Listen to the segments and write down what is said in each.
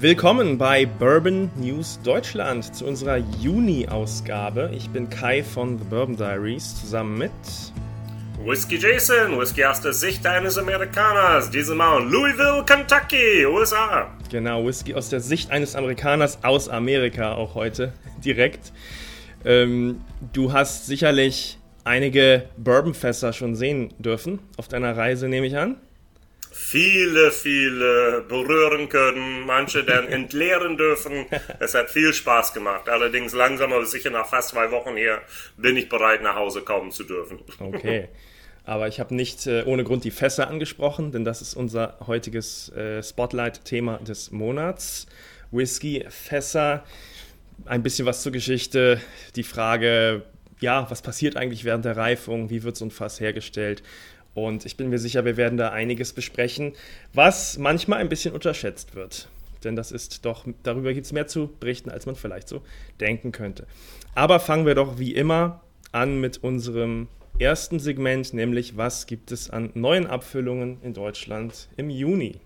Willkommen bei Bourbon News Deutschland zu unserer Juni-Ausgabe. Ich bin Kai von The Bourbon Diaries zusammen mit Whisky Jason, Whisky aus der Sicht eines Amerikaners, diesmal Louisville, Kentucky, USA. Genau, Whisky aus der Sicht eines Amerikaners aus Amerika auch heute direkt. Ähm, du hast sicherlich einige Bourbonfässer schon sehen dürfen auf deiner Reise, nehme ich an viele, viele berühren können, manche dann entleeren dürfen. Es hat viel Spaß gemacht. Allerdings langsam, aber sicher nach fast zwei Wochen hier bin ich bereit, nach Hause kommen zu dürfen. Okay. Aber ich habe nicht äh, ohne Grund die Fässer angesprochen, denn das ist unser heutiges äh, Spotlight-Thema des Monats. Whisky-Fässer. Ein bisschen was zur Geschichte. Die Frage, ja, was passiert eigentlich während der Reifung? Wie wird so ein Fass hergestellt? Und ich bin mir sicher, wir werden da einiges besprechen, was manchmal ein bisschen unterschätzt wird. Denn das ist doch, darüber gibt es mehr zu berichten, als man vielleicht so denken könnte. Aber fangen wir doch wie immer an mit unserem ersten Segment, nämlich was gibt es an neuen Abfüllungen in Deutschland im Juni?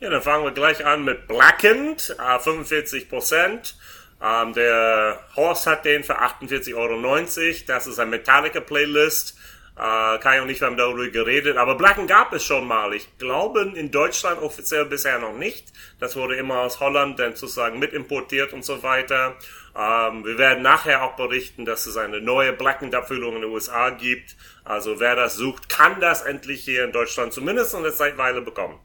Ja, dann fangen wir gleich an mit Blackened, äh, 45 Prozent. Ähm, der Horst hat den für 48,90 Euro. Das ist ein Metallica-Playlist. Äh, Kai und ich haben darüber geredet, aber Blacken gab es schon mal. Ich glaube in Deutschland offiziell bisher noch nicht. Das wurde immer aus Holland dann sozusagen mitimportiert und so weiter. Ähm, wir werden nachher auch berichten, dass es eine neue Blackened-Abfüllung in den USA gibt. Also wer das sucht, kann das endlich hier in Deutschland zumindest eine Zeitweile bekommen.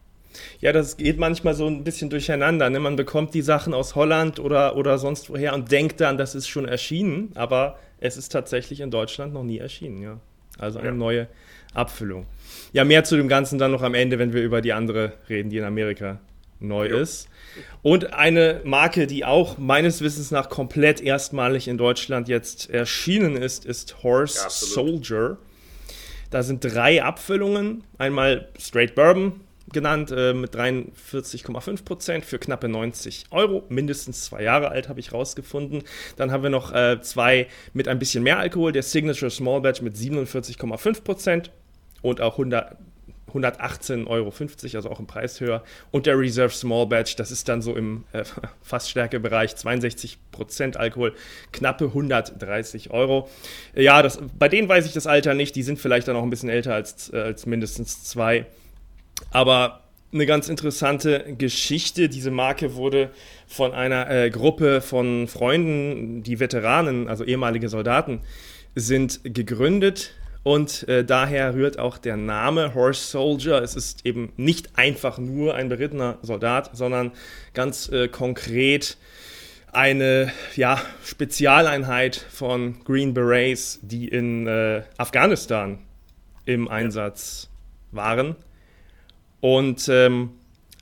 Ja, das geht manchmal so ein bisschen durcheinander. Ne? Man bekommt die Sachen aus Holland oder, oder sonst woher und denkt dann, das ist schon erschienen, aber es ist tatsächlich in Deutschland noch nie erschienen, ja. Also eine ja. neue Abfüllung. Ja, mehr zu dem Ganzen dann noch am Ende, wenn wir über die andere reden, die in Amerika neu ja. ist. Und eine Marke, die auch meines Wissens nach komplett erstmalig in Deutschland jetzt erschienen ist, ist Horse ja, Soldier. Da sind drei Abfüllungen. Einmal Straight Bourbon, genannt äh, mit 43,5 Prozent für knappe 90 Euro. Mindestens zwei Jahre alt habe ich rausgefunden. Dann haben wir noch äh, zwei mit ein bisschen mehr Alkohol. Der Signature Small Batch mit 47,5 Prozent und auch 100, 118,50 Euro, also auch im Preis höher. Und der Reserve Small Batch, das ist dann so im äh, Fassstärkebereich 62% Alkohol, knappe 130 Euro. Ja, das, bei denen weiß ich das Alter nicht, die sind vielleicht dann auch ein bisschen älter als, äh, als mindestens zwei. Aber eine ganz interessante Geschichte. Diese Marke wurde von einer äh, Gruppe von Freunden, die Veteranen, also ehemalige Soldaten, sind gegründet. Und äh, daher rührt auch der Name Horse Soldier. Es ist eben nicht einfach nur ein berittener Soldat, sondern ganz äh, konkret eine ja, Spezialeinheit von Green Berets, die in äh, Afghanistan im Einsatz waren und ähm,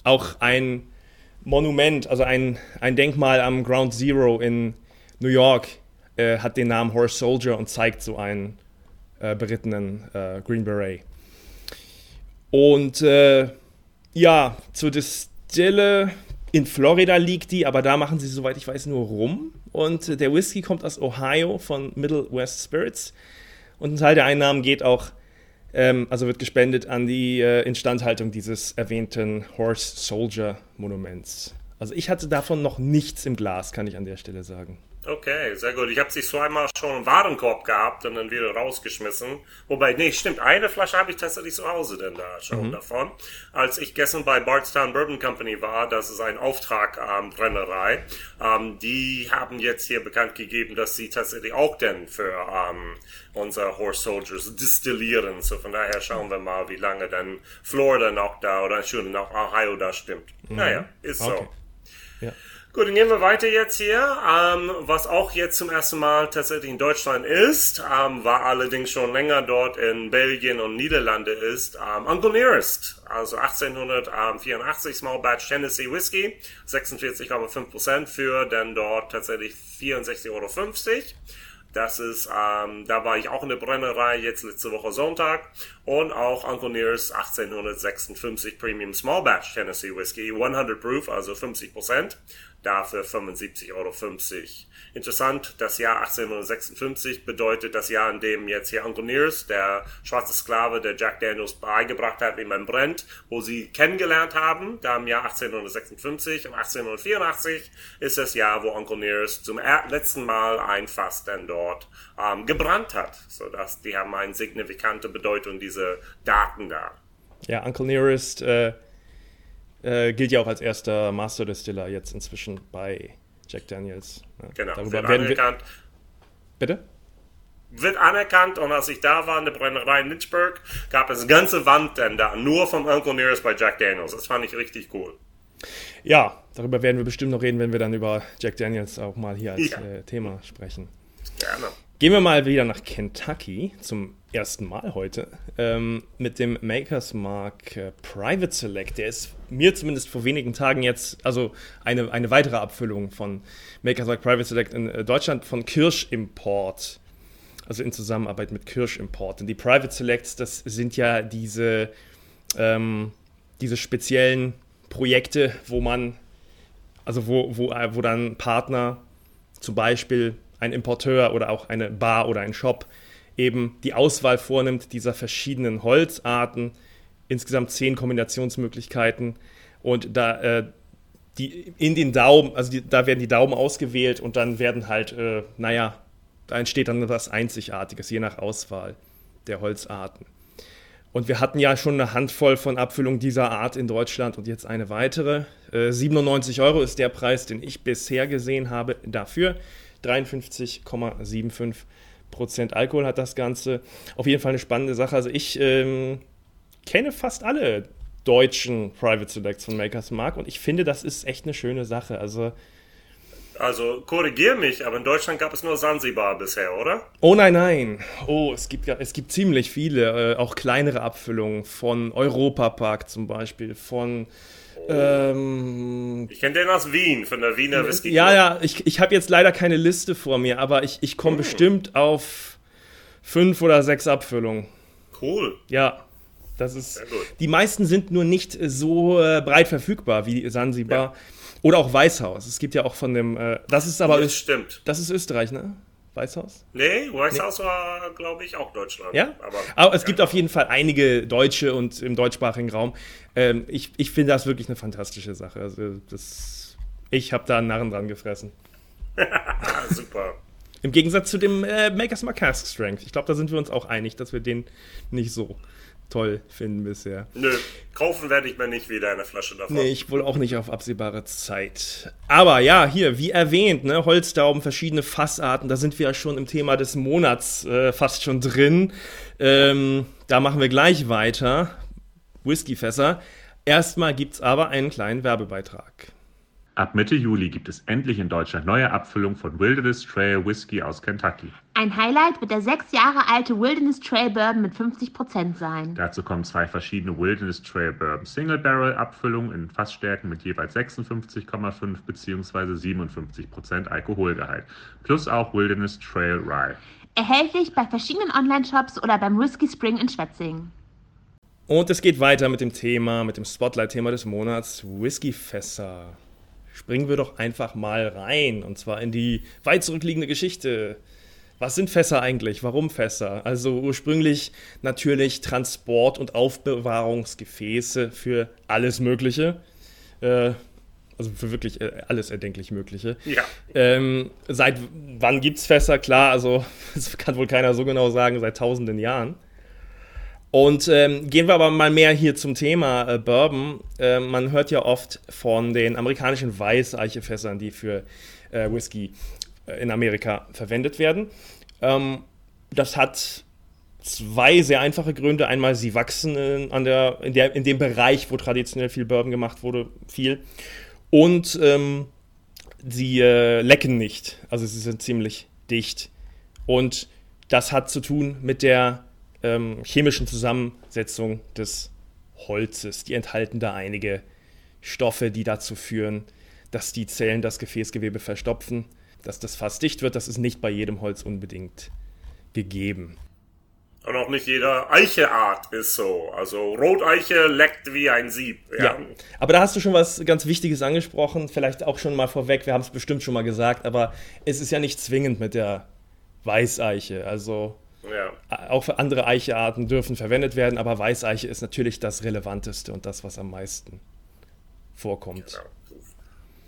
auch ein Monument, also ein, ein Denkmal am Ground Zero in New York äh, hat den Namen Horse Soldier und zeigt so einen äh, berittenen äh, Green Beret. Und äh, ja, zur Distille in Florida liegt die, aber da machen sie, soweit ich weiß, nur rum. Und äh, der Whisky kommt aus Ohio von Middle West Spirits. Und ein Teil der Einnahmen geht auch ähm, also wird gespendet an die äh, Instandhaltung dieses erwähnten Horse Soldier Monuments. Also ich hatte davon noch nichts im Glas, kann ich an der Stelle sagen. Okay, sehr gut. Ich habe sie zweimal schon im Warenkorb gehabt und dann wieder rausgeschmissen. Wobei, nee, stimmt, eine Flasche habe ich tatsächlich zu Hause denn da schon mhm. davon. Als ich gestern bei Bardstown Bourbon Company war, das ist ein Auftrag ähm, Brennerei, ähm, die haben jetzt hier bekannt gegeben, dass sie tatsächlich auch denn für ähm, unsere Horse Soldiers distillieren. So von daher schauen wir mal, wie lange dann Florida noch da oder schon noch Ohio da stimmt. Mhm. Naja, ist okay. so. Ja. Gut, dann gehen wir weiter jetzt hier. Ähm, was auch jetzt zum ersten Mal tatsächlich in Deutschland ist, ähm, war allerdings schon länger dort in Belgien und Niederlande ist, ähm, Uncle Nearest. Also 1884 Small Batch Tennessee Whiskey, 46,5% für dann dort tatsächlich 64,50 Euro. Das ist, ähm, da war ich auch in der Brennerei jetzt letzte Woche Sonntag und auch Uncle Nearest 1856 Premium Small Batch Tennessee Whiskey, 100 Proof, also 50 Prozent. Dafür 75,50 Euro. Interessant, das Jahr 1856 bedeutet das Jahr, in dem jetzt hier Uncle Nears, der schwarze Sklave, der Jack Daniels beigebracht hat, wie man brennt, wo sie kennengelernt haben, da im Jahr 1856 und 1884 ist das Jahr, wo Uncle Nears zum letzten Mal ein Fass dann dort ähm, gebrannt hat, sodass die haben eine signifikante Bedeutung, diese Daten da. Ja, Uncle Nearest äh, äh, gilt ja auch als erster Master Distiller jetzt inzwischen bei Jack Daniels. Ja, genau, Darüber wird werden anerkannt. Wir... Bitte? Wird anerkannt und als ich da war in der Brennerei in Lynchburg, gab es eine ganze Wand denn da, nur vom Uncle Nearest bei Jack Daniels. Das fand ich richtig cool. Ja, darüber werden wir bestimmt noch reden, wenn wir dann über Jack Daniels auch mal hier als ja. äh, Thema sprechen. Gerne. Gehen wir mal wieder nach Kentucky zum ersten Mal heute ähm, mit dem Makers Mark äh, Private Select. Der ist mir zumindest vor wenigen Tagen jetzt, also eine, eine weitere Abfüllung von Makers Mark Private Select in äh, Deutschland von Kirsch Import. Also in Zusammenarbeit mit Kirsch Import. Und die Private Selects, das sind ja diese, ähm, diese speziellen Projekte, wo man, also wo, wo, äh, wo dann Partner zum Beispiel ein Importeur oder auch eine Bar oder ein Shop eben die Auswahl vornimmt dieser verschiedenen Holzarten, insgesamt zehn Kombinationsmöglichkeiten und da äh, die in den Daumen, also die, da werden die Daumen ausgewählt und dann werden halt, äh, naja, da entsteht dann was Einzigartiges, je nach Auswahl der Holzarten. Und wir hatten ja schon eine Handvoll von Abfüllungen dieser Art in Deutschland und jetzt eine weitere. Äh, 97 Euro ist der Preis, den ich bisher gesehen habe dafür. 53,75 Prozent Alkohol hat das Ganze. Auf jeden Fall eine spannende Sache. Also ich ähm, kenne fast alle deutschen Private Selects von Makers Mark und ich finde, das ist echt eine schöne Sache. Also also korrigier mich, aber in Deutschland gab es nur Sansibar bisher, oder? Oh nein, nein. Oh, es gibt, es gibt ziemlich viele, äh, auch kleinere Abfüllungen von Europa Park zum Beispiel, von ähm, ich kenne den aus Wien, von der Wiener Whisky. Ja, ja, ich, ich habe jetzt leider keine Liste vor mir, aber ich, ich komme hm. bestimmt auf fünf oder sechs Abfüllungen. Cool. Ja, das ist. Die meisten sind nur nicht so äh, breit verfügbar wie Sansibar. Ja. Oder auch Weißhaus. Es gibt ja auch von dem. Äh, das ist aber. Das stimmt. Das ist Österreich, ne? Weißhaus? Nee, Weißhaus nee. war, glaube ich, auch Deutschland. Ja, aber, aber es ja. gibt auf jeden Fall einige Deutsche und im deutschsprachigen Raum. Ähm, ich ich finde das wirklich eine fantastische Sache. Also das, ich habe da einen Narren dran gefressen. Super. Im Gegensatz zu dem äh, Makers Mark Strength. Ich glaube, da sind wir uns auch einig, dass wir den nicht so toll finden bisher. Nö, kaufen werde ich mir nicht wieder eine Flasche davon. Nee, ich wohl auch nicht auf absehbare Zeit. Aber ja, hier, wie erwähnt, ne, Holzdauben, verschiedene Fassarten, da sind wir ja schon im Thema des Monats äh, fast schon drin. Ähm, da machen wir gleich weiter. Whiskyfässer. Erstmal gibt es aber einen kleinen Werbebeitrag. Ab Mitte Juli gibt es endlich in Deutschland neue Abfüllungen von Wilderness Trail Whisky aus Kentucky. Ein Highlight wird der sechs Jahre alte Wilderness Trail Bourbon mit 50% sein. Dazu kommen zwei verschiedene Wilderness Trail Bourbon Single Barrel Abfüllungen in Fassstärken mit jeweils 56,5 bzw. 57% Alkoholgehalt. Plus auch Wilderness Trail Rye. Erhältlich bei verschiedenen Online-Shops oder beim Whisky Spring in Schwetzingen. Und es geht weiter mit dem Thema, mit dem Spotlight-Thema des Monats, Whiskyfässer springen wir doch einfach mal rein. Und zwar in die weit zurückliegende Geschichte. Was sind Fässer eigentlich? Warum Fässer? Also ursprünglich natürlich Transport- und Aufbewahrungsgefäße für alles Mögliche. Äh, also für wirklich äh, alles erdenklich Mögliche. Ja. Ähm, seit wann gibt es Fässer? Klar, also das kann wohl keiner so genau sagen, seit tausenden Jahren. Und ähm, gehen wir aber mal mehr hier zum Thema äh, Bourbon. Äh, man hört ja oft von den amerikanischen Weißeichefässern, die für äh, Whisky äh, in Amerika verwendet werden. Ähm, das hat zwei sehr einfache Gründe. Einmal, sie wachsen in, an der, in, der, in dem Bereich, wo traditionell viel Bourbon gemacht wurde, viel. Und ähm, sie äh, lecken nicht. Also sie sind ziemlich dicht. Und das hat zu tun mit der ähm, chemischen Zusammensetzung des Holzes. Die enthalten da einige Stoffe, die dazu führen, dass die Zellen das Gefäßgewebe verstopfen, dass das Fass dicht wird. Das ist nicht bei jedem Holz unbedingt gegeben. Und auch nicht jede Eicheart ist so. Also Roteiche leckt wie ein Sieb. Ja. ja. aber da hast du schon was ganz Wichtiges angesprochen. Vielleicht auch schon mal vorweg. Wir haben es bestimmt schon mal gesagt, aber es ist ja nicht zwingend mit der Weißeiche. Also ja. auch für andere Eichearten dürfen verwendet werden, aber Weißeiche ist natürlich das Relevanteste und das, was am meisten vorkommt. Genau.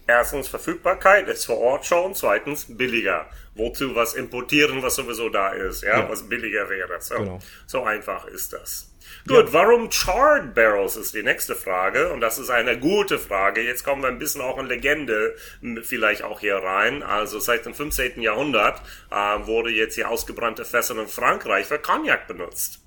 Erstens Verfügbarkeit ist vor Ort schon, zweitens billiger. Wozu was importieren, was sowieso da ist, ja, ja. was billiger wäre. So, genau. so einfach ist das. Gut, ja. warum Charred Barrels ist die nächste Frage und das ist eine gute Frage. Jetzt kommen wir ein bisschen auch in Legende vielleicht auch hier rein. Also seit dem 15. Jahrhundert äh, wurde jetzt hier ausgebrannte Fässer in Frankreich für Cognac benutzt.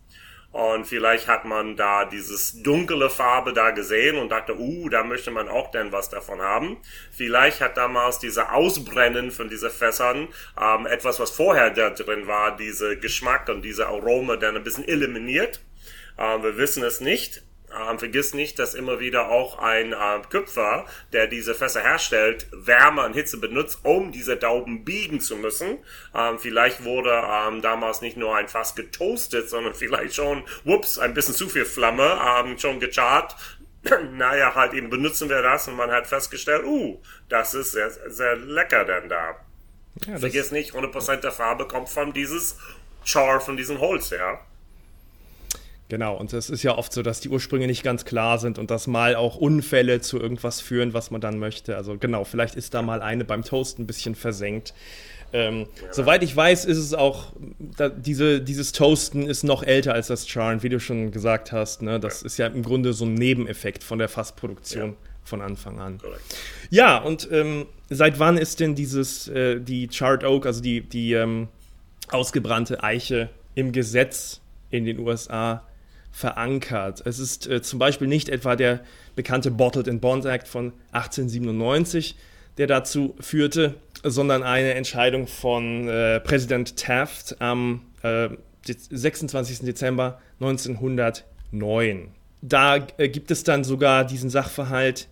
Und vielleicht hat man da dieses dunkle Farbe da gesehen und dachte, uh, da möchte man auch denn was davon haben. Vielleicht hat damals diese Ausbrennen von diesen Fässern ähm, etwas, was vorher da drin war, diese Geschmack und diese Arome dann ein bisschen eliminiert. Ähm, wir wissen es nicht. Ähm, vergiss nicht, dass immer wieder auch ein äh, Küpfer, der diese Fässer herstellt, Wärme und Hitze benutzt, um diese Dauben biegen zu müssen. Ähm, vielleicht wurde ähm, damals nicht nur ein Fass getoastet, sondern vielleicht schon, whoops, ein bisschen zu viel Flamme, ähm, schon gechart. naja, halt eben benutzen wir das und man hat festgestellt, uh, das ist sehr, sehr lecker denn da. Ja, Vergiss nicht, 100% der Farbe kommt von dieses Char, von diesem Holz, ja. Genau, und es ist ja oft so, dass die Ursprünge nicht ganz klar sind und dass mal auch Unfälle zu irgendwas führen, was man dann möchte. Also genau, vielleicht ist da mal eine beim Toast ein bisschen versenkt. Ähm, ja. Soweit ich weiß, ist es auch, da, diese, dieses Toasten ist noch älter als das Charn, wie du schon gesagt hast. Ne? Das ja. ist ja im Grunde so ein Nebeneffekt von der Fassproduktion ja. von Anfang an. Correct. Ja, und ähm, seit wann ist denn dieses, äh, die Charred Oak, also die, die ähm, ausgebrannte Eiche im Gesetz in den USA verankert. Es ist äh, zum Beispiel nicht etwa der bekannte Bottled and Bond Act von 1897, der dazu führte, sondern eine Entscheidung von äh, Präsident Taft am äh, 26. Dezember 1909. Da äh, gibt es dann sogar diesen Sachverhalt,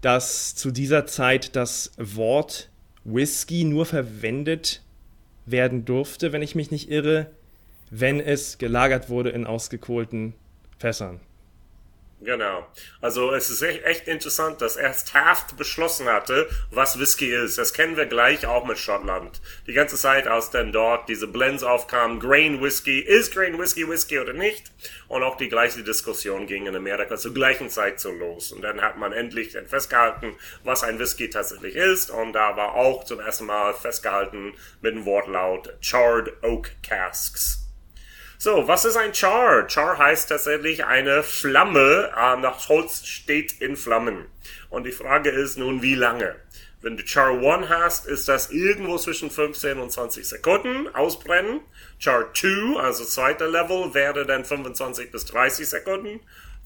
dass zu dieser Zeit das Wort Whisky nur verwendet werden durfte, wenn ich mich nicht irre, wenn es gelagert wurde in ausgekohlten Fässern. Genau. Also es ist echt interessant, dass erst Taft beschlossen hatte, was Whisky ist. Das kennen wir gleich auch mit Schottland. Die ganze Zeit, als dann dort diese Blends aufkamen, Grain Whisky, ist Grain Whisky Whisky oder nicht? Und auch die gleiche Diskussion ging in Amerika zur gleichen Zeit so los. Und dann hat man endlich festgehalten, was ein Whisky tatsächlich ist. Und da war auch zum ersten Mal festgehalten mit dem Wortlaut Charred Oak Casks. So, was ist ein Char? Char heißt tatsächlich eine Flamme. Ähm, das Holz steht in Flammen. Und die Frage ist nun, wie lange? Wenn du Char 1 hast, ist das irgendwo zwischen 15 und 20 Sekunden ausbrennen. Char 2, also zweiter Level, wäre dann 25 bis 30 Sekunden.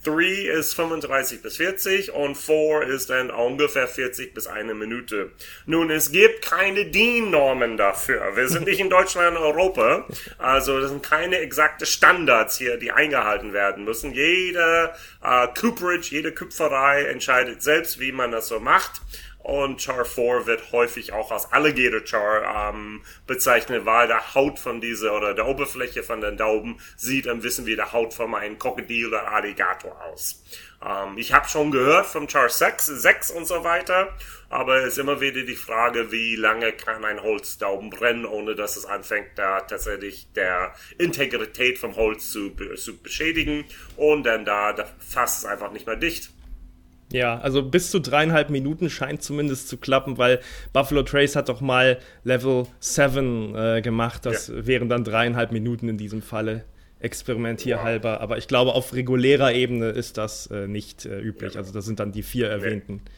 3 ist 35 bis 40 und 4 ist dann ungefähr 40 bis eine Minute. Nun, es gibt keine DIN-Normen dafür. Wir sind nicht in Deutschland und Europa. Also, das sind keine exakte Standards hier, die eingehalten werden müssen. Jede äh, Cooperage, jede Küpferei entscheidet selbst, wie man das so macht. Und Char 4 wird häufig auch als Alligator Char ähm, bezeichnet, weil der Haut von dieser oder der Oberfläche von den Dauben sieht ein bisschen wie der Haut von einem Krokodil oder Alligator aus. Ähm, ich habe schon gehört vom Char 6, 6 und so weiter, aber es ist immer wieder die Frage, wie lange kann ein Holzdauben brennen, ohne dass es anfängt, da tatsächlich der Integrität vom Holz zu, zu beschädigen und dann da, da fasst es einfach nicht mehr dicht. Ja, also bis zu dreieinhalb Minuten scheint zumindest zu klappen, weil Buffalo Trace hat doch mal Level 7 äh, gemacht. Das ja. wären dann dreieinhalb Minuten in diesem Falle experimentierhalber. Wow. Aber ich glaube, auf regulärer Ebene ist das äh, nicht äh, üblich. Ja. Also das sind dann die vier erwähnten ja.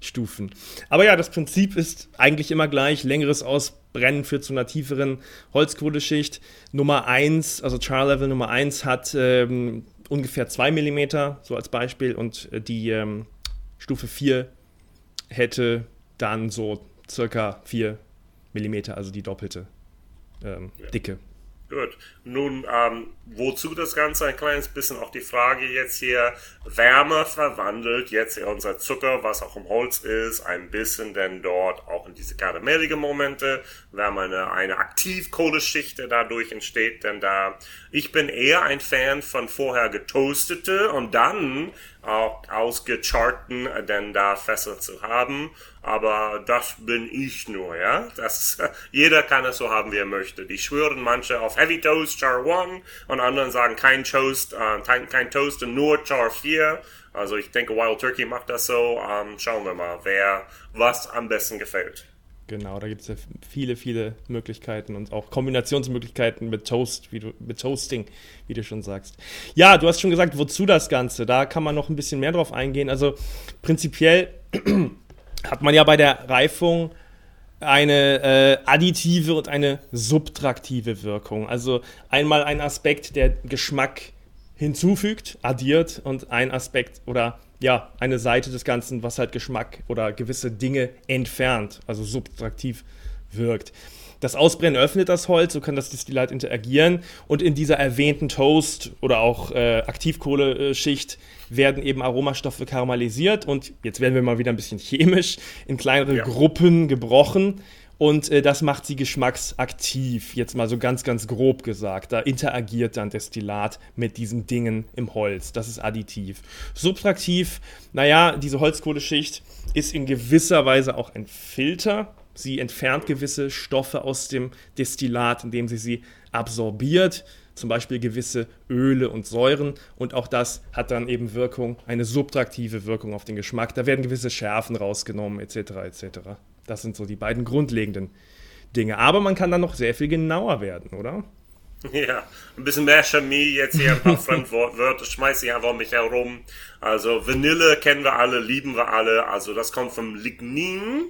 Stufen. Aber ja, das Prinzip ist eigentlich immer gleich. Längeres Ausbrennen führt zu einer tieferen Holzkohleschicht. Nummer 1, also Char Level Nummer 1 hat ähm, ungefähr 2 mm, so als Beispiel, und äh, die ähm, Stufe 4 hätte dann so circa 4 mm, also die doppelte ähm, ja. Dicke. Gut. Nun, ähm, wozu das Ganze? Ein kleines bisschen auch die Frage jetzt hier. Wärme verwandelt jetzt unser Zucker, was auch im Holz ist, ein bisschen denn dort auch in diese karamellige Momente, haben eine, eine Aktivkohleschicht, dadurch entsteht, denn da, ich bin eher ein Fan von vorher getoastete und dann ausgecharten, denn da Fässer zu haben, aber das bin ich nur, ja, das, jeder kann es so haben, wie er möchte. Die schwören manche auf Heavy Toast, Char 1 und anderen sagen kein Toast, äh, kein, kein Toast und nur Char 4 also ich denke, Wild Turkey macht das so. Ähm, schauen wir mal, wer was am besten gefällt. Genau, da gibt es ja viele, viele Möglichkeiten und auch Kombinationsmöglichkeiten mit Toast, wie du, mit Toasting, wie du schon sagst. Ja, du hast schon gesagt, wozu das Ganze? Da kann man noch ein bisschen mehr drauf eingehen. Also prinzipiell hat man ja bei der Reifung eine äh, additive und eine subtraktive Wirkung. Also einmal ein Aspekt, der Geschmack hinzufügt, addiert und ein Aspekt oder ja, eine Seite des Ganzen, was halt Geschmack oder gewisse Dinge entfernt, also subtraktiv wirkt. Das Ausbrennen öffnet das Holz, so kann das Destillat interagieren und in dieser erwähnten Toast oder auch äh, Aktivkohleschicht werden eben Aromastoffe karamellisiert und jetzt werden wir mal wieder ein bisschen chemisch in kleinere ja. Gruppen gebrochen und äh, das macht sie geschmacksaktiv, jetzt mal so ganz, ganz grob gesagt. Da interagiert dann Destillat mit diesen Dingen im Holz. Das ist additiv. Subtraktiv, naja, diese Holzkohleschicht ist in gewisser Weise auch ein Filter. Sie entfernt gewisse Stoffe aus dem Destillat, indem sie sie absorbiert zum Beispiel gewisse Öle und Säuren und auch das hat dann eben Wirkung, eine subtraktive Wirkung auf den Geschmack. Da werden gewisse Schärfen rausgenommen etc. etc. Das sind so die beiden grundlegenden Dinge. Aber man kann dann noch sehr viel genauer werden, oder? Ja, ein bisschen mehr Chemie, jetzt hier ein paar Fremdwörter, schmeiße ich einfach mich herum. Also Vanille kennen wir alle, lieben wir alle. Also das kommt vom Lignin.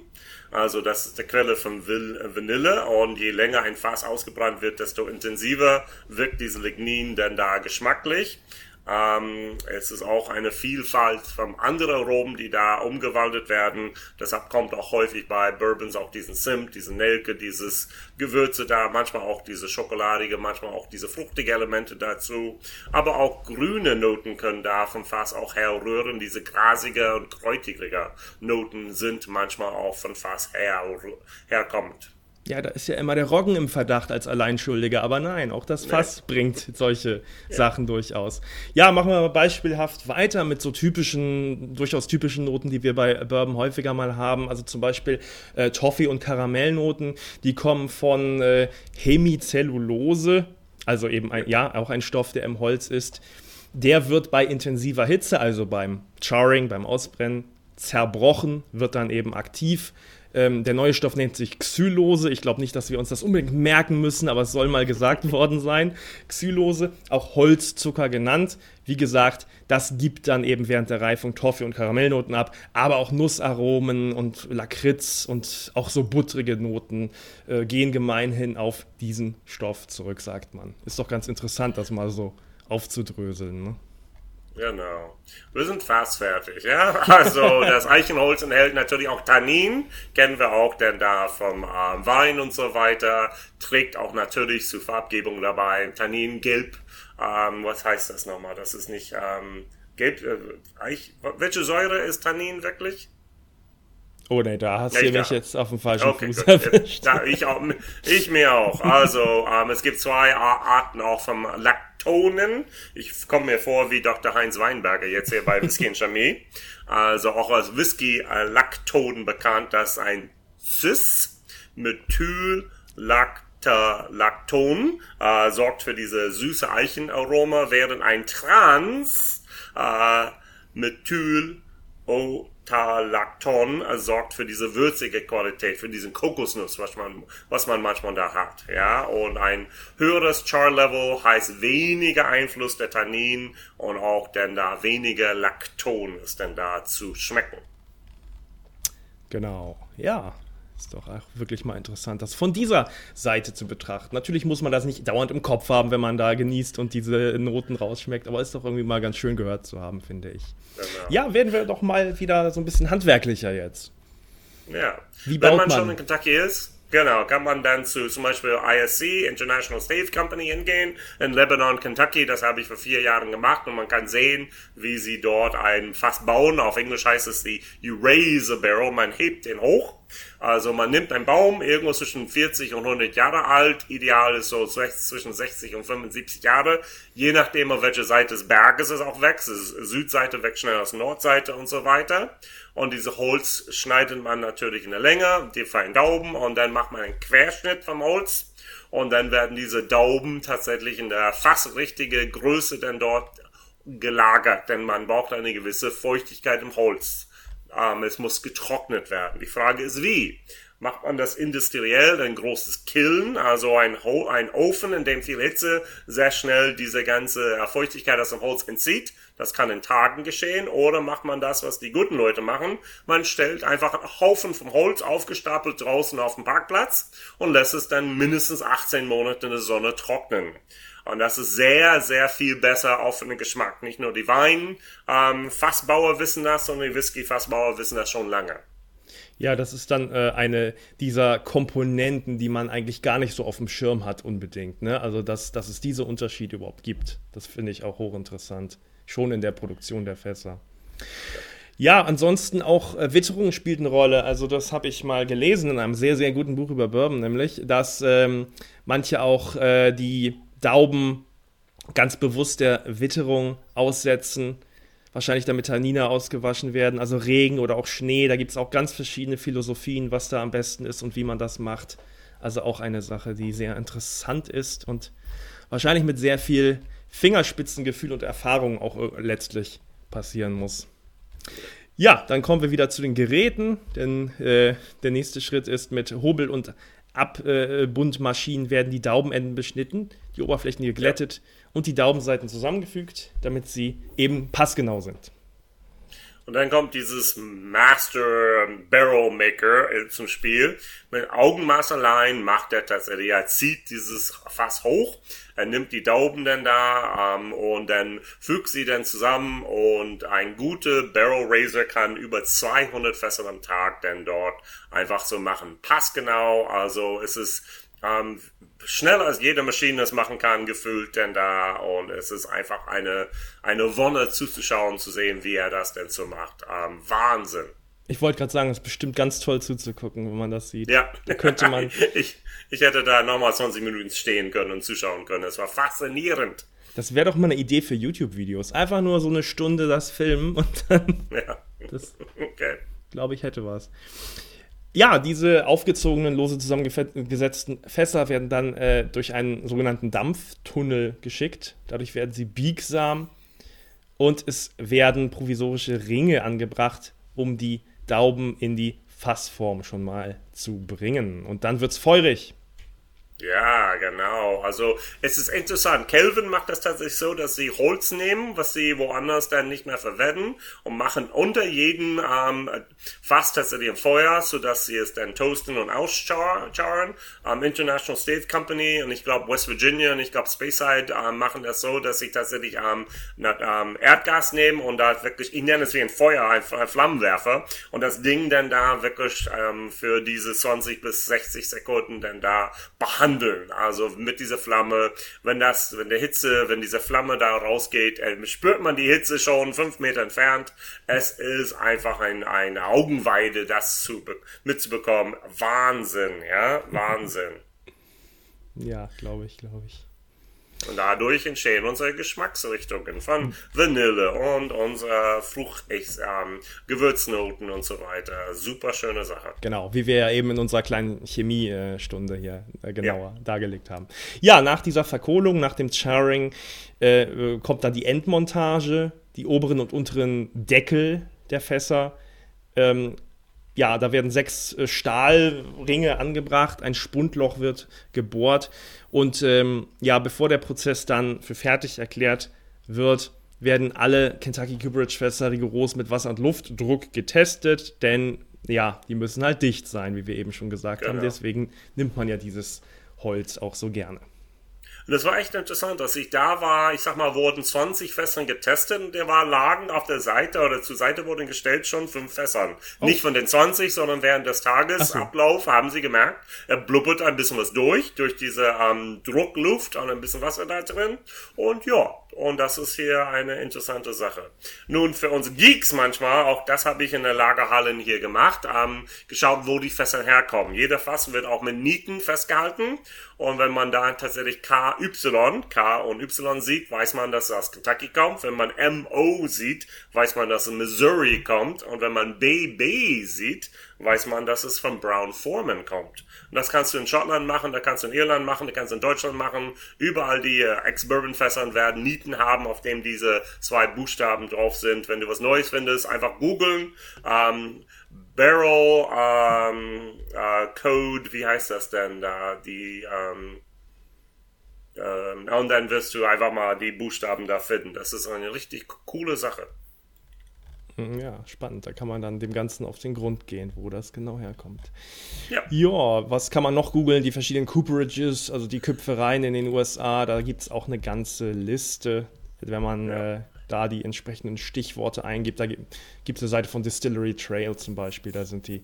Also das ist die Quelle von Vanille und je länger ein Fass ausgebrannt wird, desto intensiver wirkt diese Lignin denn da geschmacklich. Ähm, es ist auch eine Vielfalt von anderen Aromen, die da umgewandelt werden. Deshalb kommt auch häufig bei Bourbons auch diesen Zimt, diese Nelke, dieses Gewürze da, manchmal auch diese schokoladige, manchmal auch diese fruchtige Elemente dazu. Aber auch grüne Noten können da vom Fass auch herrühren. Diese grasige und kräutige Noten sind manchmal auch von Fass her, herkommt. Ja, da ist ja immer der Roggen im Verdacht als Alleinschuldiger, aber nein, auch das Fass nee. bringt solche ja. Sachen durchaus. Ja, machen wir mal beispielhaft weiter mit so typischen, durchaus typischen Noten, die wir bei Bourbon häufiger mal haben. Also zum Beispiel äh, Toffee- und Karamellnoten, die kommen von äh, Hemicellulose, also eben ein, ja, auch ein Stoff, der im Holz ist. Der wird bei intensiver Hitze, also beim Charring, beim Ausbrennen, zerbrochen, wird dann eben aktiv ähm, der neue Stoff nennt sich Xylose. Ich glaube nicht, dass wir uns das unbedingt merken müssen, aber es soll mal gesagt worden sein. Xylose, auch Holzzucker genannt. Wie gesagt, das gibt dann eben während der Reifung Toffee- und Karamellnoten ab, aber auch Nussaromen und Lakritz und auch so buttrige Noten äh, gehen gemeinhin auf diesen Stoff zurück, sagt man. Ist doch ganz interessant, das mal so aufzudröseln. Ne? Genau. Wir sind fast fertig, ja. Also das Eichenholz enthält natürlich auch Tannin, kennen wir auch, denn da vom ähm, Wein und so weiter, trägt auch natürlich zur Farbgebung dabei Tannin gelb. Ähm, was heißt das nochmal? Das ist nicht ähm, gelb. Äh, Eich, welche Säure ist Tannin wirklich? Oh ne, da hast ja, du mich jetzt auf dem falschen okay, Fuß erwischt. Ich, auch, ich mir auch. Also ähm, es gibt zwei Arten auch vom Lakt Laktonen. Ich komme mir vor wie Dr. Heinz Weinberger jetzt hier bei Whisky und Chemie. Also auch als Whisky-Laktonen bekannt, dass ein Cis Methyllactalacton äh, sorgt für diese süße Eichenaroma, während ein Trans äh, Methyl Beta-Lacton sorgt für diese würzige Qualität, für diesen Kokosnuss, was man, was man manchmal da hat. Ja, und ein höheres Char-Level heißt weniger Einfluss der Tannin und auch denn da weniger Lakton ist denn da zu schmecken. Genau, ja. Ist doch auch wirklich mal interessant, das von dieser Seite zu betrachten. Natürlich muss man das nicht dauernd im Kopf haben, wenn man da genießt und diese Noten rausschmeckt, aber ist doch irgendwie mal ganz schön gehört zu haben, finde ich. Genau. Ja, werden wir doch mal wieder so ein bisschen handwerklicher jetzt. Ja. Wie baut wenn man, man schon in Kentucky ist, Genau, kann man dann zu zum Beispiel ISC, International Stave Company, hingehen in Lebanon, Kentucky. Das habe ich vor vier Jahren gemacht und man kann sehen, wie sie dort ein Fass bauen. Auf Englisch heißt es die You raise a barrel, man hebt den hoch Also man nimmt einen Baum, irgendwo zwischen 40 und 100 Jahre alt, ideal ist so zwischen 60 und 75 Jahre, je nachdem auf welche Seite des Berges es auch wächst. Südseite wächst schnell als Nordseite und so weiter. Und diese Holz schneidet man natürlich in der Länge, die feinen Dauben und dann macht man einen Querschnitt vom Holz und dann werden diese Dauben tatsächlich in der fast richtige Größe dann dort gelagert, denn man braucht eine gewisse Feuchtigkeit im Holz. Ähm, es muss getrocknet werden. Die Frage ist wie. Macht man das industriell, ein großes Kiln, also ein, ein Ofen, in dem viel Hitze sehr schnell diese ganze Feuchtigkeit aus dem Holz entzieht? Das kann in Tagen geschehen. Oder macht man das, was die guten Leute machen? Man stellt einfach einen Haufen vom Holz aufgestapelt draußen auf dem Parkplatz und lässt es dann mindestens 18 Monate in der Sonne trocknen. Und das ist sehr, sehr viel besser für den Geschmack. Nicht nur die Wein, ähm, wissen das, sondern die Whisky-Fassbauer wissen das schon lange. Ja, das ist dann äh, eine dieser Komponenten, die man eigentlich gar nicht so auf dem Schirm hat unbedingt. Ne? Also, dass, dass es diese Unterschiede überhaupt gibt, das finde ich auch hochinteressant. Schon in der Produktion der Fässer. Ja, ansonsten auch äh, Witterung spielt eine Rolle. Also das habe ich mal gelesen in einem sehr, sehr guten Buch über Bourbon, nämlich, dass ähm, manche auch äh, die Dauben ganz bewusst der Witterung aussetzen, wahrscheinlich damit Tanniner ausgewaschen werden, also Regen oder auch Schnee. Da gibt es auch ganz verschiedene Philosophien, was da am besten ist und wie man das macht. Also auch eine Sache, die sehr interessant ist und wahrscheinlich mit sehr viel Fingerspitzengefühl und Erfahrung auch äh, letztlich passieren muss. Ja, dann kommen wir wieder zu den Geräten, denn äh, der nächste Schritt ist mit Hobel und Abbundmaschinen werden die Daumenenden beschnitten, die Oberflächen geglättet ja. und die Daumenseiten zusammengefügt, damit sie eben passgenau sind. Und dann kommt dieses Master Barrel Maker äh, zum Spiel. Mit Augenmaß allein macht er tatsächlich, er zieht dieses Fass hoch, er nimmt die Dauben dann da ähm, und dann fügt sie dann zusammen und ein guter Barrel Raiser kann über 200 Fässer am Tag dann dort einfach so machen. Passgenau, also es ist ähm, schneller als jede Maschine das machen kann, gefüllt denn da und es ist einfach eine, eine Wonne zuzuschauen, zu sehen, wie er das denn so macht. Ähm, Wahnsinn. Ich wollte gerade sagen, es ist bestimmt ganz toll zuzugucken, wenn man das sieht. Ja. Da könnte man. ich, ich hätte da nochmal 20 Minuten stehen können und zuschauen können. Es war faszinierend. Das wäre doch mal eine Idee für YouTube-Videos. Einfach nur so eine Stunde das filmen und dann. Ja. Das, okay. Glaube ich, hätte was. Ja, diese aufgezogenen, lose zusammengesetzten Fässer werden dann äh, durch einen sogenannten Dampftunnel geschickt. Dadurch werden sie biegsam und es werden provisorische Ringe angebracht, um die Dauben in die Fassform schon mal zu bringen. Und dann wird es feurig. Ja, genau. Also es ist interessant. Kelvin macht das tatsächlich so, dass sie Holz nehmen, was sie woanders dann nicht mehr verwenden und machen unter jedem ähm, Fass tatsächlich ein Feuer, sodass sie es dann toasten und auscharren. Ähm, International State Company und ich glaube West Virginia und ich glaube Speyside ähm, machen das so, dass sie tatsächlich ähm, ähm, Erdgas nehmen und da wirklich, ich nenne es wie ein Feuer, ein, ein Flammenwerfer und das Ding dann da wirklich ähm, für diese 20 bis 60 Sekunden dann da behandeln handeln. Also mit dieser Flamme, wenn das, wenn der Hitze, wenn diese Flamme da rausgeht, äh, spürt man die Hitze schon fünf Meter entfernt. Es ist einfach ein, eine Augenweide, das zu, mitzubekommen. Wahnsinn, ja, Wahnsinn. ja, glaube ich, glaube ich. Und dadurch entstehen unsere Geschmacksrichtungen von Vanille und unsere fruchtig ähm, Gewürznoten und so weiter. Super schöne Sache. Genau, wie wir ja eben in unserer kleinen Chemiestunde hier äh, genauer ja. dargelegt haben. Ja, nach dieser Verkohlung, nach dem Charring, äh, kommt dann die Endmontage, die oberen und unteren Deckel der Fässer. Ähm, ja, da werden sechs äh, Stahlringe angebracht, ein Spundloch wird gebohrt und ähm, ja, bevor der Prozess dann für fertig erklärt wird, werden alle Kentucky Cooperage Fässer rigoros mit Wasser- und Luftdruck getestet, denn ja, die müssen halt dicht sein, wie wir eben schon gesagt genau. haben. Deswegen nimmt man ja dieses Holz auch so gerne. Und das war echt interessant, dass ich da war, ich sag mal, wurden 20 Fässern getestet und der war lagen auf der Seite oder zur Seite wurden gestellt schon fünf Fässern. Oh. Nicht von den 20, sondern während des Tagesablauf so. haben sie gemerkt, er blubbert ein bisschen was durch, durch diese ähm, Druckluft und ein bisschen Wasser da drin. Und ja, und das ist hier eine interessante Sache. Nun, für uns Geeks manchmal, auch das habe ich in der Lagerhalle hier gemacht, ähm, geschaut, wo die Fässer herkommen. Jeder Fass wird auch mit Nieten festgehalten und wenn man da tatsächlich KY, K und Y sieht, weiß man, dass es aus Kentucky kommt. Wenn man MO sieht, weiß man, dass es Missouri kommt und wenn man BB sieht, weiß man, dass es von Brown Foreman kommt. Und das kannst du in Schottland machen, da kannst du in Irland machen, da kannst du in Deutschland machen. Überall die äh, Ex-Bourbon-Fässern werden Nieten haben, auf dem diese zwei Buchstaben drauf sind. Wenn du was Neues findest, einfach googeln. Ähm, Barrel ähm, äh, Code, wie heißt das denn da? Die ähm, ähm, und dann wirst du einfach mal die Buchstaben da finden. Das ist eine richtig coole Sache. Hm, ja, spannend. Da kann man dann dem Ganzen auf den Grund gehen, wo das genau herkommt. Ja. Ja, was kann man noch googeln? Die verschiedenen Cooperages, also die Köpfereien in den USA, da gibt es auch eine ganze Liste. Wenn man Ja. äh, da die entsprechenden Stichworte eingibt, da gibt es eine Seite von Distillery Trail zum Beispiel, da sind die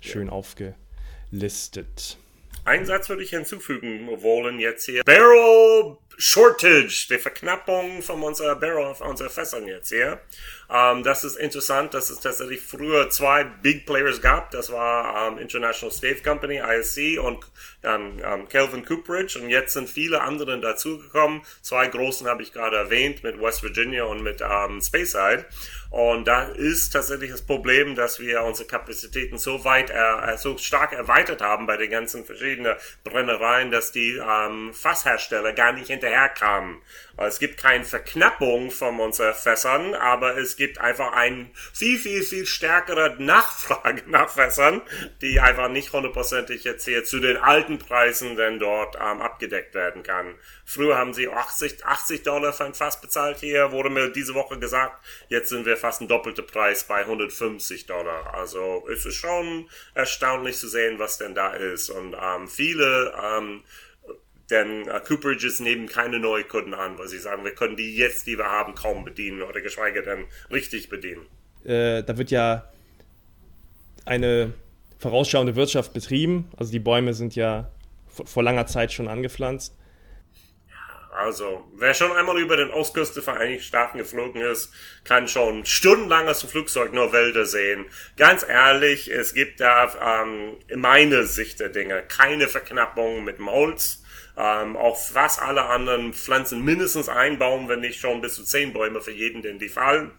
schön aufgelistet. Einen Satz würde ich hinzufügen wollen jetzt hier. Barrel Shortage, die Verknappung von unserer Barrel, von unseren Fässern jetzt hier. Ähm, das ist interessant, dass es tatsächlich früher zwei Big Players gab. Das war ähm, International Stave Company, ISC und ähm, ähm, Calvin Cooperage. Und jetzt sind viele andere dazugekommen. Zwei großen habe ich gerade erwähnt, mit West Virginia und mit ähm, Speyside. Und da ist tatsächlich das Problem, dass wir unsere Kapazitäten so weit, äh, so stark erweitert haben bei den ganzen verschiedenen Brennereien, dass die ähm, Fasshersteller gar nicht hinterherkamen. Es gibt keine Verknappung von unseren Fässern, aber es gibt einfach ein viel, viel, viel stärkere Nachfrage nach Fässern, die einfach nicht hundertprozentig jetzt hier zu den alten Preisen denn dort ähm, abgedeckt werden kann. Früher haben sie 80, 80 Dollar für ein Fass bezahlt hier, wurde mir diese Woche gesagt. Jetzt sind wir fast ein doppelter Preis bei 150 Dollar. Also es ist schon erstaunlich zu sehen, was denn da ist. Und ähm, viele ähm, denn äh, Cooperages nehmen keine Neukunden an, weil sie sagen, wir können die jetzt, die wir haben, kaum bedienen oder geschweige denn richtig bedienen. Äh, da wird ja eine vorausschauende Wirtschaft betrieben. Also die Bäume sind ja vor langer Zeit schon angepflanzt. Also, wer schon einmal über den Ostküste der Vereinigten Staaten geflogen ist, kann schon stundenlang aus dem Flugzeug nur Wälder sehen. Ganz ehrlich, es gibt da ähm, in meiner Sicht der Dinge keine Verknappung mit dem. Ähm, auch fast alle anderen Pflanzen mindestens ein Baum, wenn nicht schon bis zu zehn Bäume für jeden, den die fallen.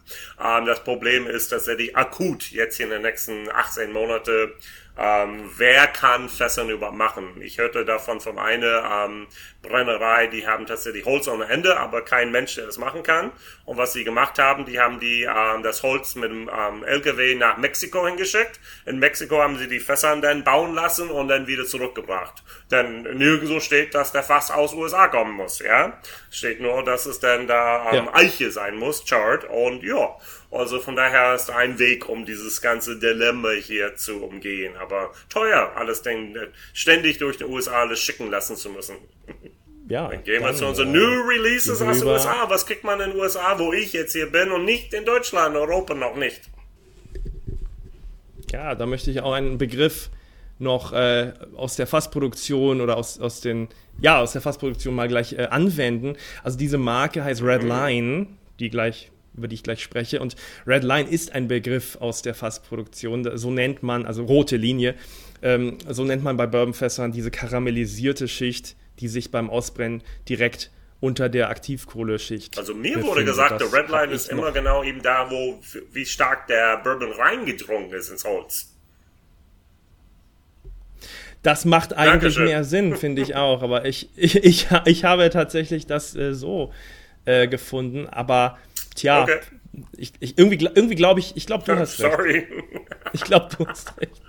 Ähm, das Problem ist, dass er die akut jetzt hier in den nächsten 18 Monate ähm, wer kann Fässern überhaupt machen? Ich hörte davon von einer ähm, Brennerei, die haben tatsächlich Holz ohne Ende, aber kein Mensch, der das machen kann. Und was sie gemacht haben, die haben die ähm, das Holz mit dem ähm, LKW nach Mexiko hingeschickt. In Mexiko haben sie die Fässern dann bauen lassen und dann wieder zurückgebracht. Denn nirgendwo steht, dass der Fass aus USA kommen muss, ja. Steht nur, dass es dann da ähm, Ja. Eiche sein muss, Chart. Und ja, also von daher ist ein Weg, um dieses ganze Dilemma hier zu umgehen. Aber teuer, alles denn ständig durch die USA alles schicken lassen zu müssen. Ja, Dann gehen wir zu unseren äh, New Releases aus den USA. Was kriegt man in den USA, wo ich jetzt hier bin und nicht in Deutschland, Europa noch nicht? Ja, da möchte ich auch einen Begriff noch äh, aus der Fassproduktion oder aus, aus den, ja, aus der Fassproduktion mal gleich äh, anwenden. Also diese Marke heißt Red Line, die gleich, über die ich gleich spreche. Und Red Line ist ein Begriff aus der Fassproduktion. So nennt man, also rote Linie, ähm, so nennt man bei Bourbonfässern diese karamellisierte Schicht, die sich beim Ausbrennen direkt unter der Aktivkohleschicht. Also mir wurde befindet. gesagt, der Das Red Line hab ist immer noch- genau eben da, wo wie stark der Bourbon reingedrungen ist ins Holz. Das macht eigentlich Dankeschön. mehr Sinn, finde ich auch. Aber ich, ich, ich, ich habe tatsächlich das äh, so äh, gefunden. Aber tja, Okay. ich, ich, irgendwie, irgendwie glaube ich, ich glaube, du hast recht. Sorry. Ich glaube, du hast recht.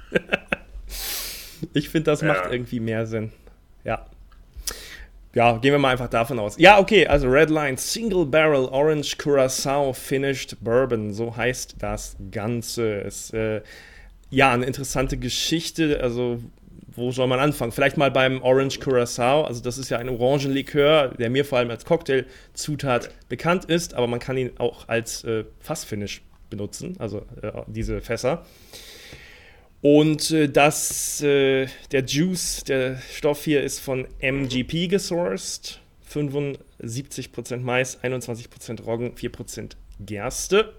ich finde, das Ja. macht irgendwie mehr Sinn. Ja. Ja, gehen wir mal einfach davon aus. Ja, okay, also Red Line Single Barrel Orange Curacao Finished Bourbon, so heißt das Ganze. Ist äh, ja eine interessante Geschichte. Also, wo soll man anfangen? Vielleicht mal beim Orange Curacao. Also, das ist ja ein Orangenlikör, der mir vor allem als Cocktailzutat bekannt ist, aber man kann ihn auch als äh, Fassfinish benutzen, also äh, diese Fässer. Und äh, das, äh, der Juice, der Stoff hier ist von MGP gesourced. 5, 70% Mais, 21% Roggen, 4% Gerste.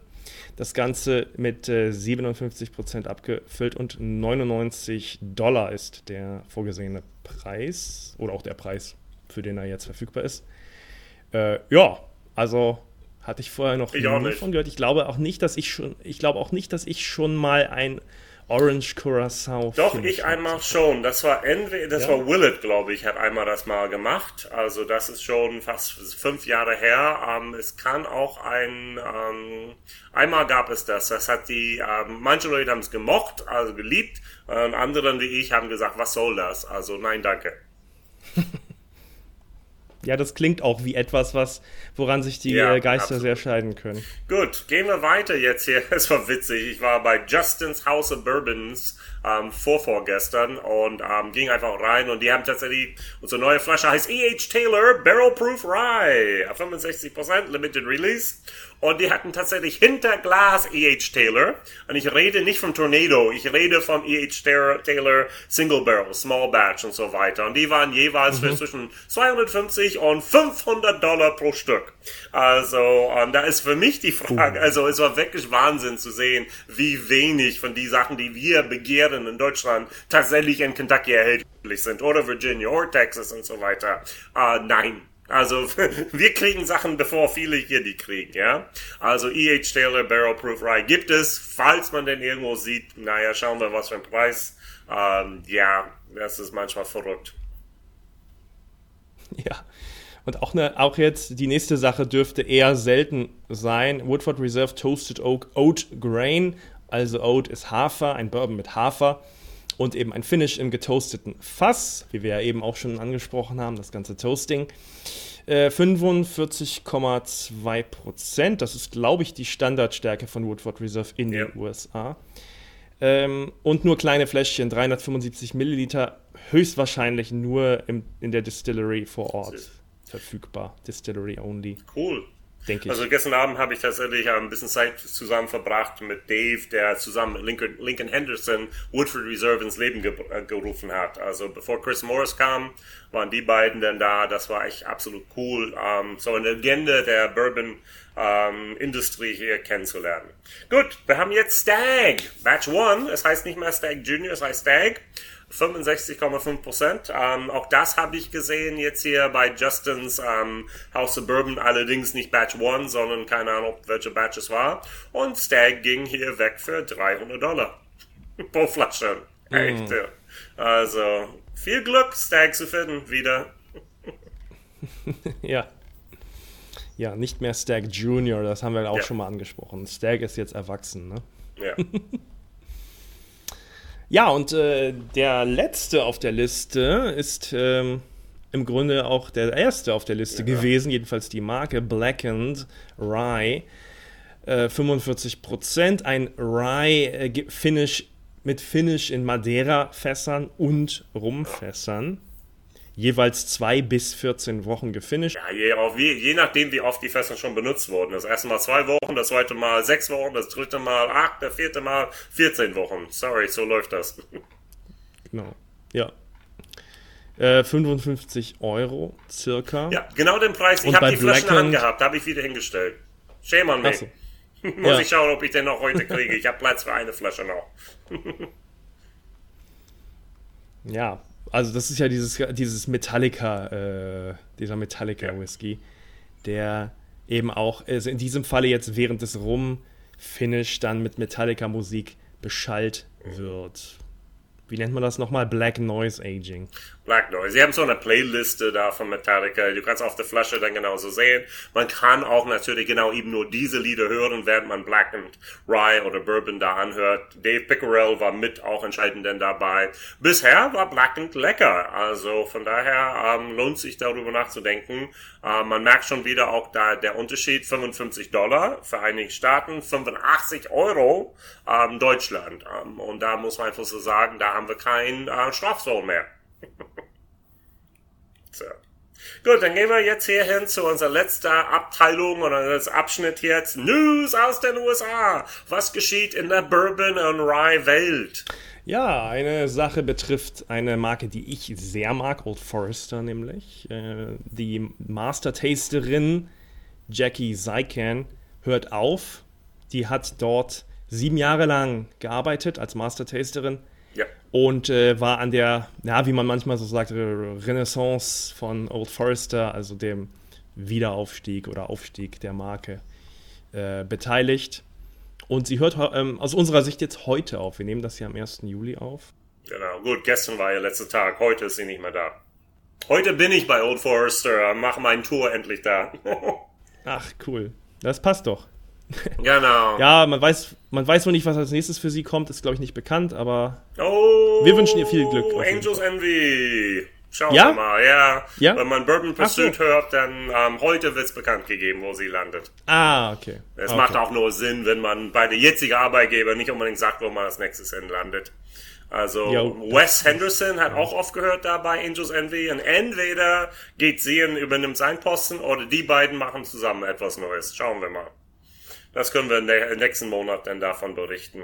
Das Ganze mit äh, 57% abgefüllt und 99 Dollar ist der vorgesehene Preis oder auch der Preis, für den er jetzt verfügbar ist. Äh, ja, also hatte ich vorher noch ich nie von gehört. Ich glaube auch nicht, dass ich schon, ich glaube auch nicht, dass ich schon mal ein Orange Curacao. Doch, ich einmal schon. Das war entweder, das ja. war Willett, glaube ich, hat einmal das mal gemacht. Also das ist schon fast fünf Jahre her. Ähm, es kann auch ein, ähm, einmal gab es das. Das hat die, ähm, manche Leute haben es gemocht, also geliebt. Und anderen wie ich haben gesagt, was soll das? Also nein, danke. Ja, das klingt auch wie etwas, was, woran sich die ja, äh, Geister absolut. sehr scheiden können. Gut, gehen wir weiter jetzt hier. Es war witzig. Ich war bei Justin's House of Bourbons ähm, vorvorgestern und ähm, ging einfach rein und die haben tatsächlich, unsere neue Flasche heißt E.H. Taylor Barrel Proof Rye. 65% Limited Release. Und die hatten tatsächlich hinter Glas E.H. Taylor. Und ich rede nicht vom Tornado, ich rede vom E.H. Taylor Single Barrel, Small Batch und so weiter. Und die waren jeweils mhm. für zwischen 250 und 500 Dollar pro Stück. Also, und da ist für mich die Frage, also es war wirklich Wahnsinn zu sehen, wie wenig von die Sachen, die wir begehren in Deutschland, tatsächlich in Kentucky erhältlich sind. Oder Virginia oder Texas und so weiter. Uh, nein, also wir kriegen Sachen, bevor viele hier die kriegen, ja. Also E.H. Taylor Barrel Proof Rye gibt es, falls man den irgendwo sieht. Naja, schauen wir, was für ein Preis. Ähm, ja, das ist manchmal verrückt. Ja. Und auch, eine, auch jetzt die nächste Sache dürfte eher selten sein. Woodford Reserve Toasted Oak Oat Grain. Also Oat ist Hafer, ein Bourbon mit Hafer und eben ein Finish im getoasteten Fass, wie wir ja eben auch schon angesprochen haben, das ganze Toasting. Äh, 45,2 Prozent, das ist, glaube ich, die Standardstärke von Woodford Reserve in ja. den USA. Ähm, und nur kleine Fläschchen, 375 Milliliter, höchstwahrscheinlich nur im, in der Distillery vor Ort verfügbar. Distillery only. Cool denke ich. Also gestern Abend habe ich tatsächlich ein bisschen Zeit zusammen verbracht mit Dave, der zusammen Lincoln, Lincoln Henderson Woodford Reserve ins Leben ge äh, gerufen hat. Also bevor Chris Morris kam, waren die beiden dann da. Das war echt absolut cool, ähm, so eine Legende der Bourbon ähm, Industrie hier kennenzulernen. Gut, wir haben jetzt Stag, Batch 1. Es heißt nicht mehr Stag Junior, es heißt Stag. 65,5 Prozent. Ähm, auch das habe ich gesehen jetzt hier bei Justins ähm, House of Bourbon, allerdings nicht Batch 1, sondern keine Ahnung, welche Batch es war. Und Stag ging hier weg für 300 Dollar pro Flasche. Mm. Echt, ja. Also, viel Glück, Stag zu finden, wieder. ja. Ja, nicht mehr Stag Junior, das haben wir auch ja. schon mal angesprochen. Stag ist jetzt erwachsen, ne? Ja. Ja, und äh, der letzte auf der Liste ist ähm, im Grunde auch der erste auf der Liste ja. gewesen, jedenfalls die Marke Blackened Rye. Äh, 45%, ein Rye-Finish äh, mit Finish in Madeira-Fässern und Rumfässern jeweils zwei bis 14 Wochen gefinisht. Ja, je, wie, je nachdem, wie oft die Fässer schon benutzt wurden. Das erste Mal zwei Wochen, das zweite Mal sechs Wochen, das dritte Mal acht, das vierte Mal 14 Wochen. Sorry, so läuft das. Genau, ja. Äh, 55 Euro circa. Ja, genau den Preis. Ich habe die Flaschen angehabt, habe ich wieder hingestellt. Shame on me. So. Muss ja. ich schauen, ob ich den noch heute kriege. Ich habe Platz für eine Flasche noch. ja, also das ist ja dieses, dieses Metallica, äh, dieser Metallica-Whisky, der eben auch, also in diesem Falle jetzt während des Rum-Finish dann mit Metallica-Musik beschallt wird wie nennt man das nochmal? Black Noise Aging. Black Noise. Sie haben so eine Playliste da von Metallica. Du kannst auf der Flasche dann genauso sehen. Man kann auch natürlich genau eben nur diese Lieder hören, während man Black and Rye oder Bourbon da anhört. Dave Pickerell war mit auch entscheidend denn dabei. Bisher war Black and lecker. Also von daher ähm, lohnt sich darüber nachzudenken. Ähm, man merkt schon wieder auch da der Unterschied. 55 Dollar Vereinigte Staaten, 85 Euro ähm, Deutschland. Ähm, und da muss man einfach so sagen, da haben wir kein äh, Strafzoll mehr. so. Gut, dann gehen wir jetzt hier hin zu unserer letzten Abteilung oder das Abschnitt jetzt. News aus den USA. Was geschieht in der Bourbon und Rye Welt? Ja, eine Sache betrifft eine Marke, die ich sehr mag, Old Forester nämlich. Äh, die Master-Tasterin Jackie Zykan hört auf. Die hat dort sieben Jahre lang gearbeitet als Master-Tasterin. Und äh, war an der, ja, wie man manchmal so sagt, Renaissance von Old Forester, also dem Wiederaufstieg oder Aufstieg der Marke, äh, beteiligt. Und sie hört ähm, aus unserer Sicht jetzt heute auf. Wir nehmen das hier am 1. Juli auf. Genau, gut, gestern war ihr letzter Tag, heute ist sie nicht mehr da. Heute bin ich bei Old Forester, mache meinen Tour endlich da. Ach, cool. Das passt doch. genau. Ja, man weiß, man weiß noch nicht, was als nächstes für sie kommt. Ist, glaube ich, nicht bekannt, aber Oh, Wir wünschen ihr viel Glück Angels Envy. Schauen Ja? wir mal, ja. Ja? Wenn man Bourbon Ach so. Pursuit hört, dann ähm, heute wird's bekannt gegeben, wo sie landet. Ah, okay. Es okay. macht auch nur Sinn, wenn man bei der jetzigen Arbeitgeber nicht unbedingt sagt, wo man als nächstes hin landet. Also Jo. Wes Henderson hat auch oft gehört da bei Angels Envy und entweder geht sie und übernimmt seinen Posten oder die beiden machen zusammen etwas Neues. Schauen wir mal. Das können wir im nächsten Monat dann davon berichten.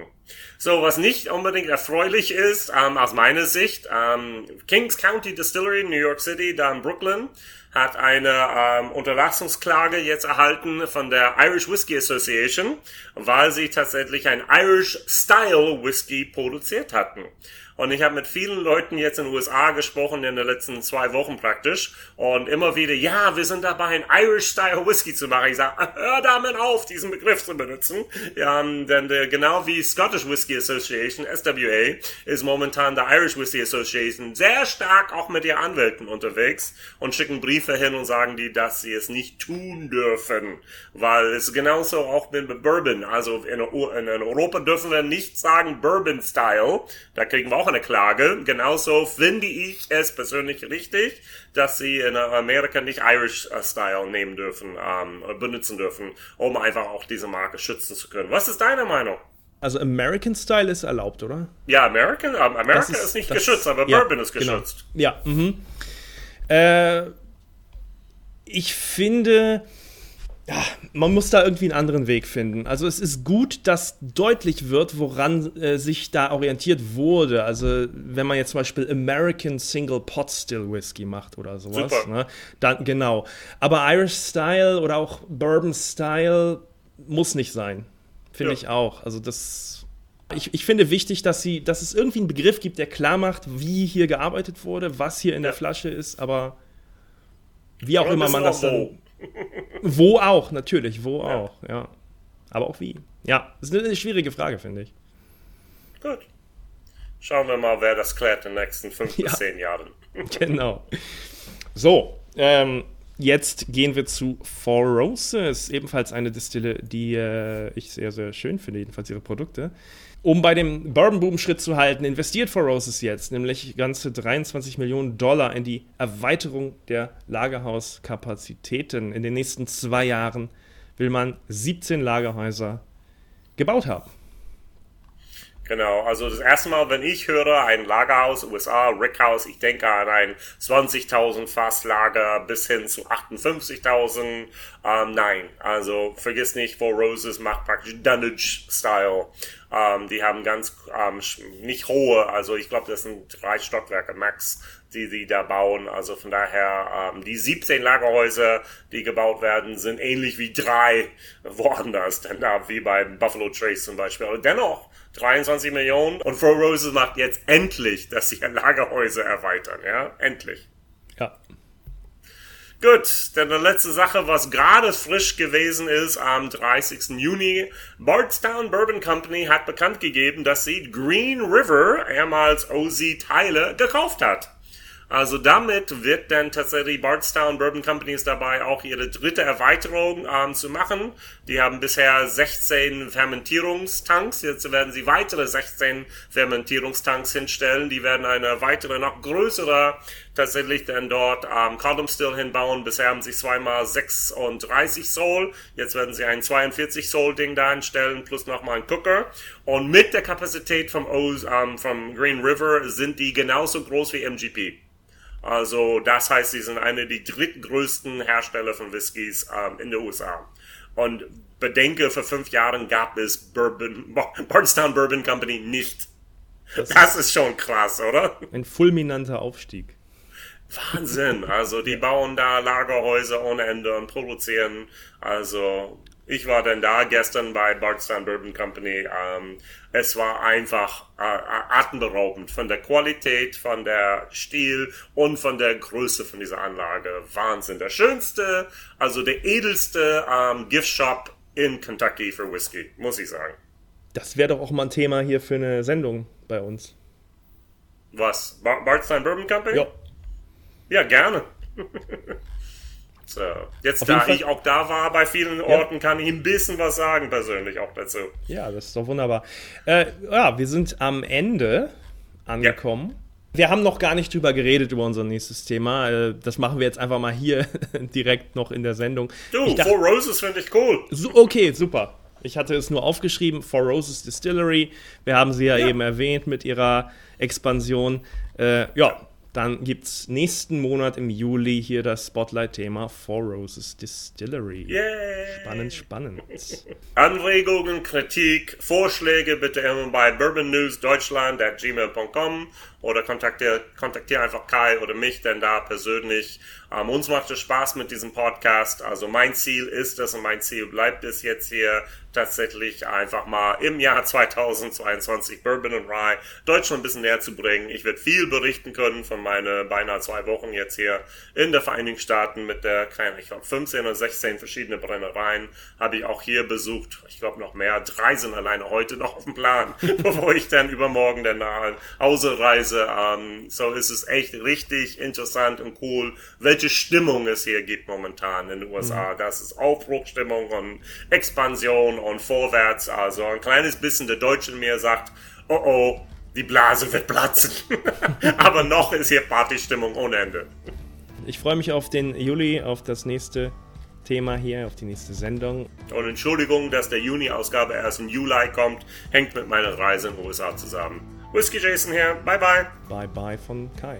So, was nicht unbedingt erfreulich ist, ähm, aus meiner Sicht, ähm, Kings County Distillery in New York City, da in Brooklyn, hat eine ähm, Unterlassungsklage jetzt erhalten von der Irish Whiskey Association, weil sie tatsächlich ein Irish Style Whisky produziert hatten. Und ich habe mit vielen Leuten jetzt in den USA gesprochen in den letzten zwei Wochen praktisch. Und immer wieder, ja, wir sind dabei, ein Irish-Style Whisky zu machen. Ich sage, hör damit auf, diesen Begriff zu benutzen. Ja, denn äh, genau wie Scottish Whisky Association, SWA, ist momentan der Irish Whisky Association sehr stark auch mit ihren Anwälten unterwegs und schicken Briefe hin und sagen die, dass sie es nicht tun dürfen. Weil es genauso auch mit Bourbon. Also in, in Europa dürfen wir nicht sagen Bourbon-Style. Da kriegen wir auch eine Klage. Genauso finde ich es persönlich richtig, dass sie in Amerika nicht Irish-Style nehmen dürfen, ähm, benutzen dürfen, um einfach auch diese Marke schützen zu können. Was ist deine Meinung? Also American Style ist erlaubt, oder? Ja, American, ähm, Amerika Das ist, nicht geschützt, aber ja, Bourbon ist genau. geschützt. Ja, mhm. Äh, ich finde, ja, man muss da irgendwie einen anderen Weg finden. Also es ist gut, dass deutlich wird, woran äh, sich da orientiert wurde. Also wenn man jetzt zum Beispiel American Single Pot Still Whisky macht oder sowas. Ne? Dann, genau. Aber Irish Style oder auch Bourbon Style muss nicht sein. Finde Ja. ich auch. Also das. Ich, ich finde wichtig, dass, sie, dass es irgendwie einen Begriff gibt, der klar macht, wie hier gearbeitet wurde, was hier in der Ja. Flasche ist, aber wie auch Aber immer man das dann. auch Wo auch, natürlich, wo Ja. auch, ja. Aber auch wie. Ja, das ist eine schwierige Frage, finde ich. Gut. Schauen wir mal, wer das klärt in den nächsten fünf Ja. bis zehn Jahren. Genau. So, ähm, jetzt gehen wir zu Four Roses, ebenfalls eine Distille, die äh, ich sehr, sehr schön finde, jedenfalls ihre Produkte. Um bei dem Bourbon-Boom Schritt zu halten, investiert Four Roses jetzt nämlich ganze 23 Millionen Dollar in die Erweiterung der Lagerhauskapazitäten. In den nächsten zwei Jahren will man 17 Lagerhäuser gebaut haben. Genau, also das erste Mal, wenn ich höre, ein Lagerhaus, USA, Rickhaus, ich denke an ein 20.000 Fasslager bis hin zu 58.000. Ähm, nein, also vergiss nicht, Four Roses macht praktisch Dunnage-Style. Ähm, die haben ganz, ähm, nicht hohe, also ich glaube, das sind drei Stockwerke max, die sie da bauen. Also von daher, ähm, die 17 Lagerhäuser, die gebaut werden, sind ähnlich wie drei woanders, denn da wie bei Buffalo Trace zum Beispiel. Aber dennoch 23 Millionen und Four Roses macht jetzt endlich, dass sie ihr Lagerhäuser erweitern, ja, endlich. Ja. Gut, dann die letzte Sache, was gerade frisch gewesen ist, am 30. Juni. Bardstown Bourbon Company hat bekannt gegeben, dass sie Green River, ehemals OZ Teile, gekauft hat. Also damit wird dann tatsächlich Bardstown Bourbon Company ist dabei, auch ihre dritte Erweiterung ähm, zu machen. Die haben bisher 16 Fermentierungstanks. Jetzt werden sie weitere 16 Fermentierungstanks hinstellen. Die werden eine weitere, noch größere tatsächlich dann dort ähm, Column Still hinbauen. Bisher haben sie zweimal 36 Soul. Jetzt werden sie ein 42 Soul Ding da hinstellen, plus nochmal ein Cooker. Und mit der Kapazität vom, o ähm, vom Green River sind die genauso groß wie MGP. Also das heißt, sie sind eine der drittgrößten Hersteller von Whiskys ähm, in den USA. Und bedenke, vor fünf Jahren gab es Bourbon, Bardstown Bourbon Company nicht. Das, das ist schon krass, oder? Ein fulminanter Aufstieg. Wahnsinn. Also die bauen da Lagerhäuser ohne Ende und produzieren. Also ich war dann da gestern bei Bardstown Bourbon Company. Ähm, es war einfach äh, atemberaubend von der Qualität, von der Stil und von der Größe von dieser Anlage. Wahnsinn. Der schönste, also der edelste ähm, Gift Shop in Kentucky für Whisky, muss ich sagen. Das wäre doch auch mal ein Thema hier für eine Sendung bei uns. Was? Bar Bardstown Bourbon Company? Ja. Ja, gerne. so. Jetzt, da ich auch da war bei vielen Orten, ja. kann ich ein bisschen was sagen, persönlich auch dazu. Ja, das ist doch wunderbar. Äh, ja, wir sind am Ende angekommen. Ja. Wir haben noch gar nicht drüber geredet, über unser nächstes Thema. Äh, das machen wir jetzt einfach mal hier direkt noch in der Sendung. Du, dachte, Four Roses finde ich cool. So, okay, super. Ich hatte es nur aufgeschrieben, Four Roses Distillery. Wir haben sie ja, ja. eben erwähnt mit ihrer Expansion. Äh, ja, dann gibt es nächsten Monat im Juli hier das Spotlight-Thema Four Roses Distillery. Yay. Spannend, spannend. Anregungen, Kritik, Vorschläge bitte immer bei bourbonnewsdeutschland.gmail.com oder kontaktiere, kontaktiere einfach Kai oder mich, denn da persönlich. Ähm, uns macht es Spaß mit diesem Podcast. Also mein Ziel ist es und mein Ziel bleibt es jetzt hier tatsächlich einfach mal im Jahr 2022 Bourbon und Rye Deutschland ein bisschen näher zu bringen. Ich werde viel berichten können von meinen beinahe zwei Wochen jetzt hier in der Vereinigten Staaten mit der, keine, ich glaube 15 oder 16 verschiedene Brennereien habe ich auch hier besucht. Ich glaube noch mehr. Drei sind alleine heute noch auf dem Plan, bevor ich dann übermorgen dann nach Hause reise. Ähm, so ist es echt richtig interessant und cool, welche Stimmung es hier gibt momentan in den USA. Mhm. Das ist Aufbruchstimmung und Expansion und vorwärts. Also ein kleines bisschen der Deutsche mir sagt, oh oh, die Blase wird platzen. Aber noch ist hier Partystimmung ohne Ende. Ich freue mich auf den Juli, auf das nächste Thema hier, auf die nächste Sendung. Und Entschuldigung, dass der Juni-Ausgabe erst im Juli kommt, hängt mit meiner Reise in den USA zusammen. Whisky Jason hier, bye bye. Bye bye von Kai.